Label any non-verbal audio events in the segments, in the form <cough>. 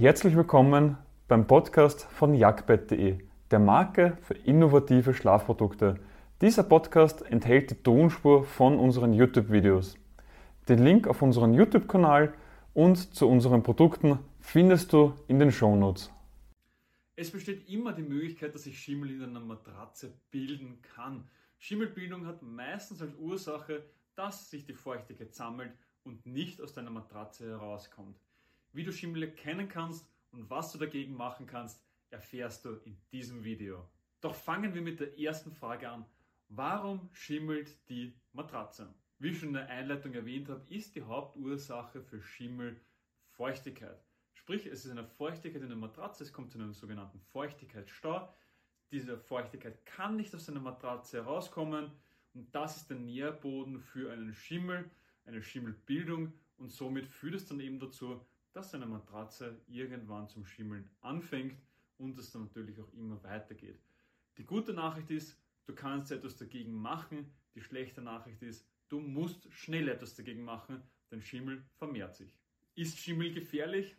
Herzlich willkommen beim Podcast von jagdbett.de, der Marke für innovative Schlafprodukte. Dieser Podcast enthält die Tonspur von unseren YouTube-Videos. Den Link auf unseren YouTube-Kanal und zu unseren Produkten findest du in den Shownotes. Es besteht immer die Möglichkeit, dass sich Schimmel in einer Matratze bilden kann. Schimmelbildung hat meistens als Ursache, dass sich die Feuchtigkeit sammelt und nicht aus deiner Matratze herauskommt. Wie du Schimmel erkennen kannst und was du dagegen machen kannst, erfährst du in diesem Video. Doch fangen wir mit der ersten Frage an. Warum schimmelt die Matratze? Wie ich schon in der Einleitung erwähnt habe, ist die Hauptursache für Schimmel Feuchtigkeit. Sprich, es ist eine Feuchtigkeit in der Matratze, es kommt zu einem sogenannten Feuchtigkeitsstau. Diese Feuchtigkeit kann nicht aus einer Matratze herauskommen und das ist der Nährboden für einen Schimmel, eine Schimmelbildung und somit führt es dann eben dazu, dass eine Matratze irgendwann zum Schimmeln anfängt und es dann natürlich auch immer weitergeht. Die gute Nachricht ist, du kannst etwas dagegen machen. Die schlechte Nachricht ist, du musst schnell etwas dagegen machen, denn Schimmel vermehrt sich. Ist Schimmel gefährlich?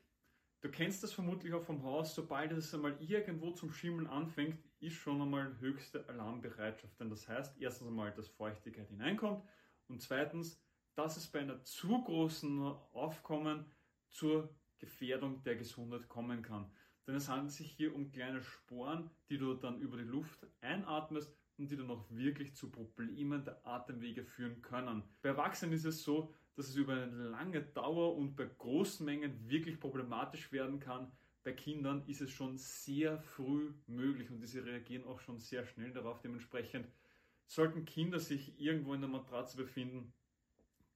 Du kennst das vermutlich auch vom Haus, sobald es einmal irgendwo zum Schimmeln anfängt, ist schon einmal höchste Alarmbereitschaft. Denn das heißt, erstens einmal, dass Feuchtigkeit hineinkommt und zweitens, dass es bei einer zu großen Aufkommen zur Gefährdung der Gesundheit kommen kann. Denn es handelt sich hier um kleine Sporen, die du dann über die Luft einatmest und die dann auch wirklich zu Problemen der Atemwege führen können. Bei Erwachsenen ist es so, dass es über eine lange Dauer und bei großen Mengen wirklich problematisch werden kann. Bei Kindern ist es schon sehr früh möglich und diese reagieren auch schon sehr schnell darauf. Dementsprechend sollten Kinder sich irgendwo in der Matratze befinden,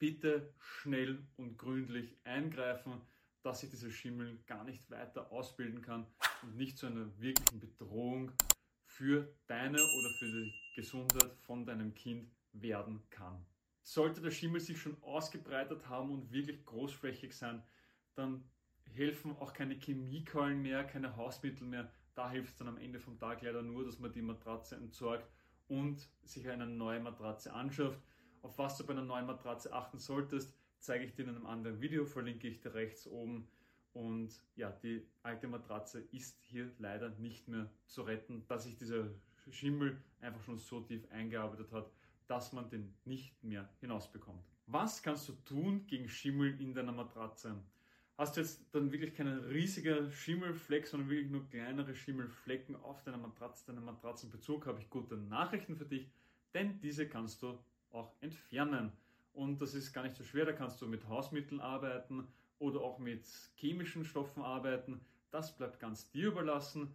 bitte schnell und gründlich eingreifen, dass sich dieser Schimmel gar nicht weiter ausbilden kann und nicht zu einer wirklichen Bedrohung für deine oder für die Gesundheit von deinem Kind werden kann. Sollte der Schimmel sich schon ausgebreitet haben und wirklich großflächig sein, dann helfen auch keine Chemiekeulen mehr, keine Hausmittel mehr. Da hilft es dann am Ende vom Tag leider nur, dass man die Matratze entsorgt und sich eine neue Matratze anschafft. Auf was du bei einer neuen Matratze achten solltest, zeige ich dir in einem anderen Video, verlinke ich dir rechts oben. Und ja, die alte Matratze ist hier leider nicht mehr zu retten, dass sich dieser Schimmel einfach schon so tief eingearbeitet hat, dass man den nicht mehr hinausbekommt. Was kannst du tun gegen Schimmel in deiner Matratze? Hast du jetzt dann wirklich keinen riesigen Schimmelfleck, sondern wirklich nur kleinere Schimmelflecken auf deiner Matratze, deinem Matratzenbezug, habe ich gute Nachrichten für dich, denn diese kannst du auch entfernen. Und das ist gar nicht so schwer, da kannst du mit Hausmitteln arbeiten oder auch mit chemischen Stoffen arbeiten. Das bleibt ganz dir überlassen.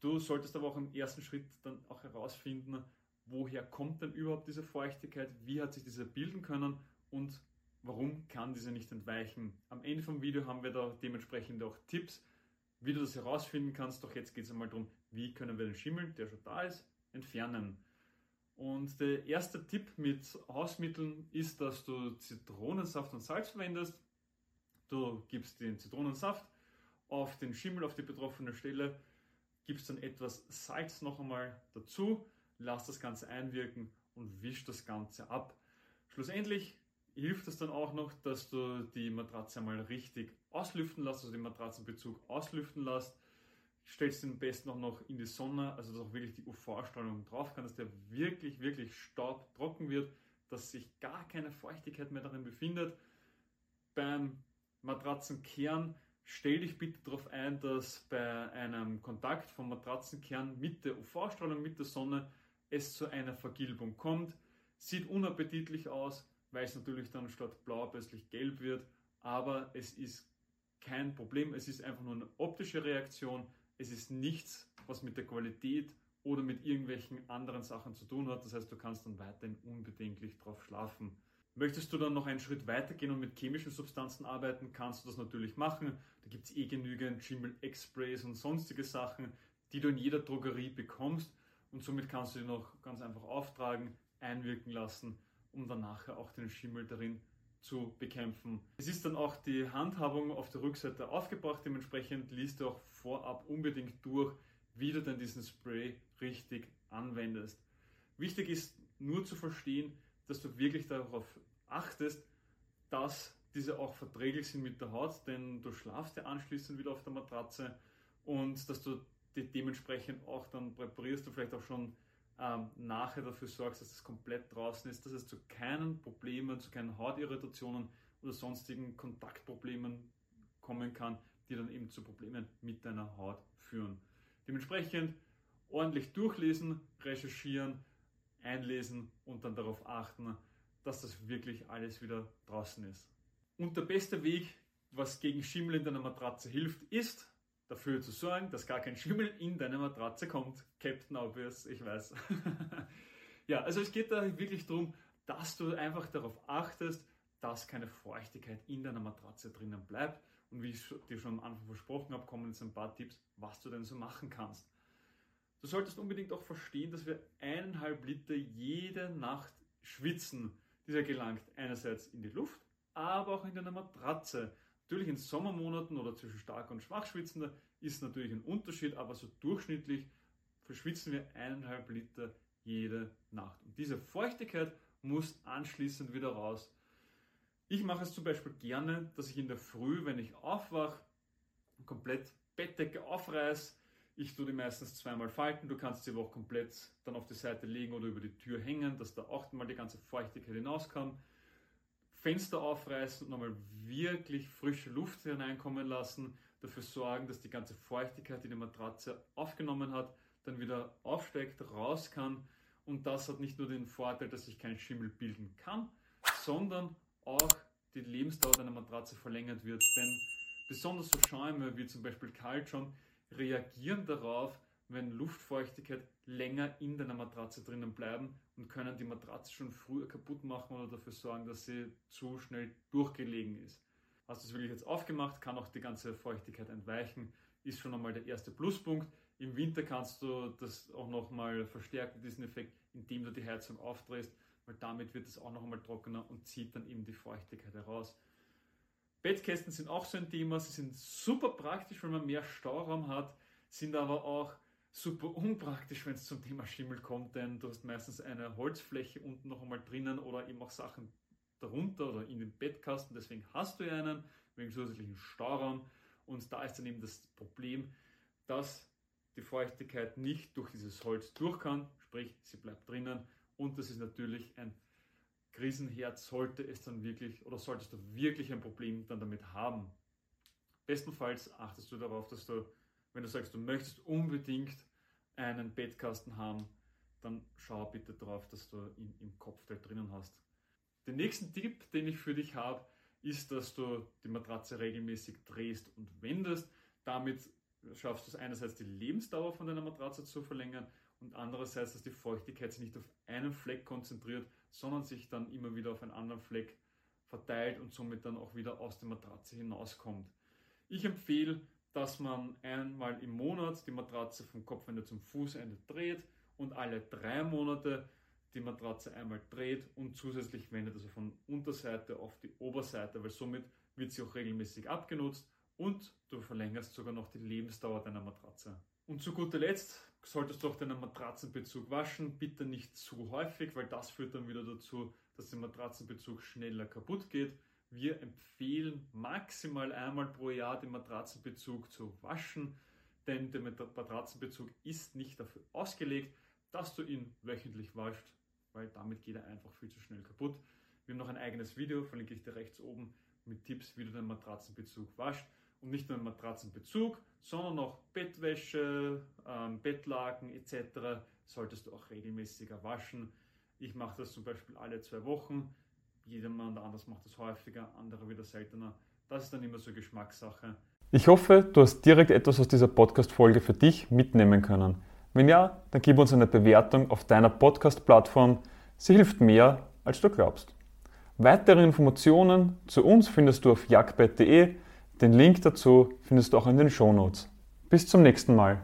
Du solltest aber auch im ersten Schritt dann auch herausfinden, woher kommt denn überhaupt diese Feuchtigkeit, wie hat sich diese bilden können und warum kann diese nicht entweichen. Am Ende vom Video haben wir da dementsprechend auch Tipps, wie du das herausfinden kannst. Doch jetzt geht es einmal darum, wie können wir den Schimmel, der schon da ist, entfernen. Und der erste Tipp mit Hausmitteln ist, dass du Zitronensaft und Salz verwendest. Du gibst den Zitronensaft auf den Schimmel, auf die betroffene Stelle, gibst dann etwas Salz noch einmal dazu, lass das Ganze einwirken und wisch das Ganze ab. Schlussendlich hilft es dann auch noch, dass du die Matratze einmal richtig auslüften lässt, also den Matratzenbezug auslüften lässt stellst den besten auch noch in die Sonne, also dass auch wirklich die UV-Strahlung drauf kann, dass der wirklich, wirklich staubtrocken wird, dass sich gar keine Feuchtigkeit mehr darin befindet. Beim Matratzenkern stell dich bitte darauf ein, dass bei einem Kontakt vom Matratzenkern mit der UV-Strahlung, mit der Sonne, es zu einer Vergilbung kommt. Sieht unappetitlich aus, weil es natürlich dann statt blau plötzlich gelb wird, aber es ist kein Problem, es ist einfach nur eine optische Reaktion es ist nichts, was mit der Qualität oder mit irgendwelchen anderen Sachen zu tun hat. Das heißt, du kannst dann weiterhin unbedenklich drauf schlafen. Möchtest du dann noch einen Schritt weitergehen und mit chemischen Substanzen arbeiten, kannst du das natürlich machen. Da gibt es eh genügend Schimmel X-Sprays und sonstige Sachen, die du in jeder Drogerie bekommst und somit kannst du die noch ganz einfach auftragen, einwirken lassen, um dann nachher auch den Schimmel darin zu bekämpfen. Es ist dann auch die Handhabung auf der Rückseite aufgebracht, dementsprechend liest du auch vorab unbedingt durch, wie du denn diesen Spray richtig anwendest. Wichtig ist nur zu verstehen, dass du wirklich darauf achtest, dass diese auch verträglich sind mit der Haut, denn du schlafst ja anschließend wieder auf der Matratze und dass du die dementsprechend auch dann präparierst du vielleicht auch schon ähm, nachher dafür sorgst, dass es komplett draußen ist, dass es zu keinen Problemen, zu keinen Hautirritationen oder sonstigen Kontaktproblemen kommen kann, die dann eben zu Problemen mit deiner Haut führen. Dementsprechend ordentlich durchlesen, recherchieren, einlesen und dann darauf achten, dass das wirklich alles wieder draußen ist. Und der beste Weg, was gegen Schimmel in deiner Matratze hilft, ist, dafür zu sorgen, dass gar kein Schimmel in deine Matratze kommt. Captain Obvious, ich weiß. <laughs> ja, also es geht da wirklich darum, dass du einfach darauf achtest, dass keine Feuchtigkeit in deiner Matratze drinnen bleibt. Und wie ich dir schon am Anfang versprochen habe, kommen jetzt ein paar Tipps, was du denn so machen kannst. Du solltest unbedingt auch verstehen, dass wir eineinhalb Liter jede Nacht schwitzen. Dieser gelangt einerseits in die Luft, aber auch in deine Matratze. Natürlich in Sommermonaten oder zwischen stark und schwach schwitzender ist natürlich ein Unterschied, aber so durchschnittlich verschwitzen wir eineinhalb Liter jede Nacht. Und diese Feuchtigkeit muss anschließend wieder raus. Ich mache es zum Beispiel gerne, dass ich in der Früh, wenn ich aufwache, komplett Bettdecke aufreiße. Ich tue die meistens zweimal falten. Du kannst sie aber auch komplett dann auf die Seite legen oder über die Tür hängen, dass da auch mal die ganze Feuchtigkeit hinauskommt. Fenster aufreißen und nochmal wirklich frische Luft hineinkommen lassen, dafür sorgen, dass die ganze Feuchtigkeit, die die Matratze aufgenommen hat, dann wieder aufsteigt, raus kann. Und das hat nicht nur den Vorteil, dass sich kein Schimmel bilden kann, sondern auch die Lebensdauer deiner Matratze verlängert wird. Denn besonders so Schäume wie zum Beispiel Kaltschaum reagieren darauf, wenn Luftfeuchtigkeit länger in deiner Matratze drinnen bleiben und können die Matratze schon früher kaputt machen oder dafür sorgen, dass sie zu schnell durchgelegen ist. Hast du es wirklich jetzt aufgemacht, kann auch die ganze Feuchtigkeit entweichen, ist schon einmal der erste Pluspunkt. Im Winter kannst du das auch nochmal verstärken, diesen Effekt, indem du die Heizung aufdrehst, weil damit wird es auch noch einmal trockener und zieht dann eben die Feuchtigkeit heraus. Bettkästen sind auch so ein Thema, sie sind super praktisch, wenn man mehr Stauraum hat, sind aber auch super unpraktisch, wenn es zum Thema Schimmel kommt, denn du hast meistens eine Holzfläche unten noch einmal drinnen oder eben auch Sachen darunter oder in den Bettkasten. Deswegen hast du ja einen wegen zusätzlichen Stauraum. Und da ist dann eben das Problem, dass die Feuchtigkeit nicht durch dieses Holz durch kann, sprich sie bleibt drinnen. Und das ist natürlich ein Krisenherd, sollte es dann wirklich oder solltest du wirklich ein Problem dann damit haben. Bestenfalls achtest du darauf, dass du wenn du sagst, du möchtest unbedingt einen Bettkasten haben, dann schau bitte darauf, dass du ihn im Kopfteil drinnen hast. Den nächsten Tipp, den ich für dich habe, ist, dass du die Matratze regelmäßig drehst und wendest. Damit schaffst du es einerseits die Lebensdauer von deiner Matratze zu verlängern und andererseits, dass die Feuchtigkeit sich nicht auf einen Fleck konzentriert, sondern sich dann immer wieder auf einen anderen Fleck verteilt und somit dann auch wieder aus der Matratze hinauskommt. Ich empfehle, dass man einmal im Monat die Matratze vom Kopfende zum Fußende dreht und alle drei Monate die Matratze einmal dreht und zusätzlich wendet, also von Unterseite auf die Oberseite, weil somit wird sie auch regelmäßig abgenutzt und du verlängerst sogar noch die Lebensdauer deiner Matratze. Und zu guter Letzt solltest du auch deinen Matratzenbezug waschen, bitte nicht zu häufig, weil das führt dann wieder dazu, dass der Matratzenbezug schneller kaputt geht wir empfehlen maximal einmal pro Jahr den Matratzenbezug zu waschen, denn der Matratzenbezug ist nicht dafür ausgelegt, dass du ihn wöchentlich waschst, weil damit geht er einfach viel zu schnell kaputt. Wir haben noch ein eigenes Video, verlinke ich dir rechts oben, mit Tipps, wie du den Matratzenbezug waschst. Und nicht nur den Matratzenbezug, sondern auch Bettwäsche, ähm, Bettlaken etc. solltest du auch regelmäßiger waschen. Ich mache das zum Beispiel alle zwei Wochen jedermann anders macht das häufiger, andere wieder seltener. Das ist dann immer so Geschmackssache. Ich hoffe, du hast direkt etwas aus dieser Podcast-Folge für dich mitnehmen können. Wenn ja, dann gib uns eine Bewertung auf deiner Podcast-Plattform. Sie hilft mehr, als du glaubst. Weitere Informationen zu uns findest du auf jagdbett.de. Den Link dazu findest du auch in den Shownotes. Bis zum nächsten Mal.